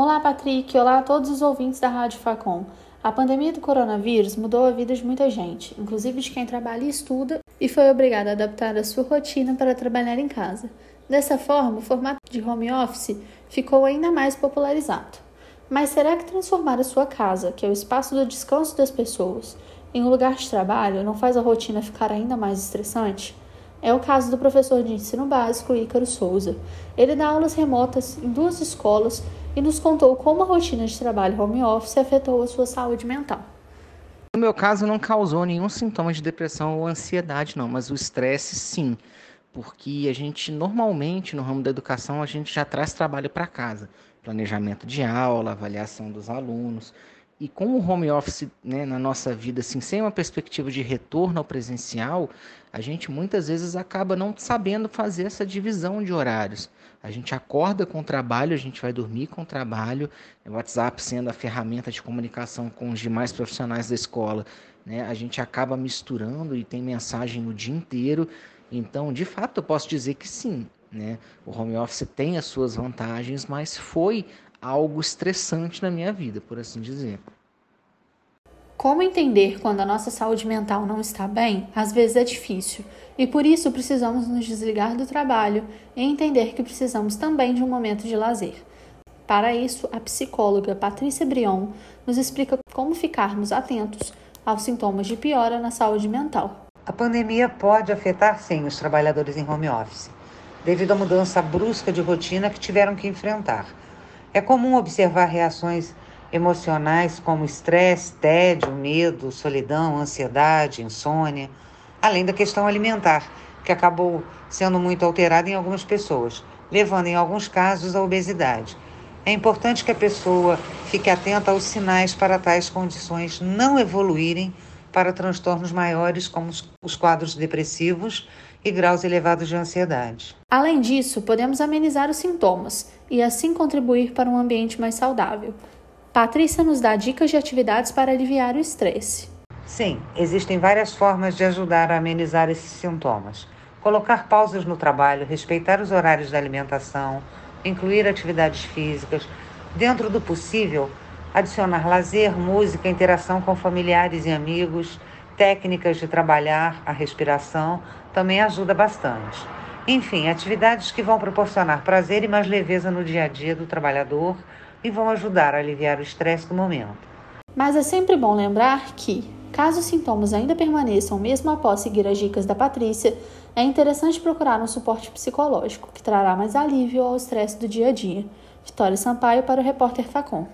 Olá, Patrick. Olá a todos os ouvintes da Rádio Facom. A pandemia do coronavírus mudou a vida de muita gente, inclusive de quem trabalha e estuda, e foi obrigado a adaptar a sua rotina para trabalhar em casa. Dessa forma, o formato de home office ficou ainda mais popularizado. Mas será que transformar a sua casa, que é o espaço do descanso das pessoas, em um lugar de trabalho não faz a rotina ficar ainda mais estressante? É o caso do professor de ensino básico Ícaro Souza. Ele dá aulas remotas em duas escolas e nos contou como a rotina de trabalho home office afetou a sua saúde mental. No meu caso, não causou nenhum sintoma de depressão ou ansiedade, não, mas o estresse sim, porque a gente normalmente no ramo da educação a gente já traz trabalho para casa, planejamento de aula, avaliação dos alunos. E com o home office né, na nossa vida, assim, sem uma perspectiva de retorno ao presencial, a gente muitas vezes acaba não sabendo fazer essa divisão de horários. A gente acorda com o trabalho, a gente vai dormir com o trabalho, o WhatsApp sendo a ferramenta de comunicação com os demais profissionais da escola, né? A gente acaba misturando e tem mensagem o dia inteiro. Então, de fato, eu posso dizer que sim, né? O home office tem as suas vantagens, mas foi algo estressante na minha vida, por assim dizer. Como entender quando a nossa saúde mental não está bem, às vezes é difícil, e por isso precisamos nos desligar do trabalho e entender que precisamos também de um momento de lazer. Para isso, a psicóloga Patrícia Brion nos explica como ficarmos atentos aos sintomas de piora na saúde mental. A pandemia pode afetar sim os trabalhadores em home office, devido à mudança brusca de rotina que tiveram que enfrentar. É comum observar reações emocionais como estresse, tédio, medo, solidão, ansiedade, insônia, além da questão alimentar, que acabou sendo muito alterada em algumas pessoas, levando em alguns casos à obesidade. É importante que a pessoa fique atenta aos sinais para tais condições não evoluírem para transtornos maiores, como os quadros depressivos e graus elevados de ansiedade. Além disso, podemos amenizar os sintomas e assim contribuir para um ambiente mais saudável. Patrícia nos dá dicas de atividades para aliviar o estresse. Sim, existem várias formas de ajudar a amenizar esses sintomas. Colocar pausas no trabalho, respeitar os horários da alimentação, incluir atividades físicas, dentro do possível, adicionar lazer, música, interação com familiares e amigos, técnicas de trabalhar a respiração também ajuda bastante. Enfim, atividades que vão proporcionar prazer e mais leveza no dia a dia do trabalhador e vão ajudar a aliviar o estresse do momento. Mas é sempre bom lembrar que, caso os sintomas ainda permaneçam mesmo após seguir as dicas da Patrícia, é interessante procurar um suporte psicológico, que trará mais alívio ao estresse do dia a dia. Vitória Sampaio para o repórter Facom.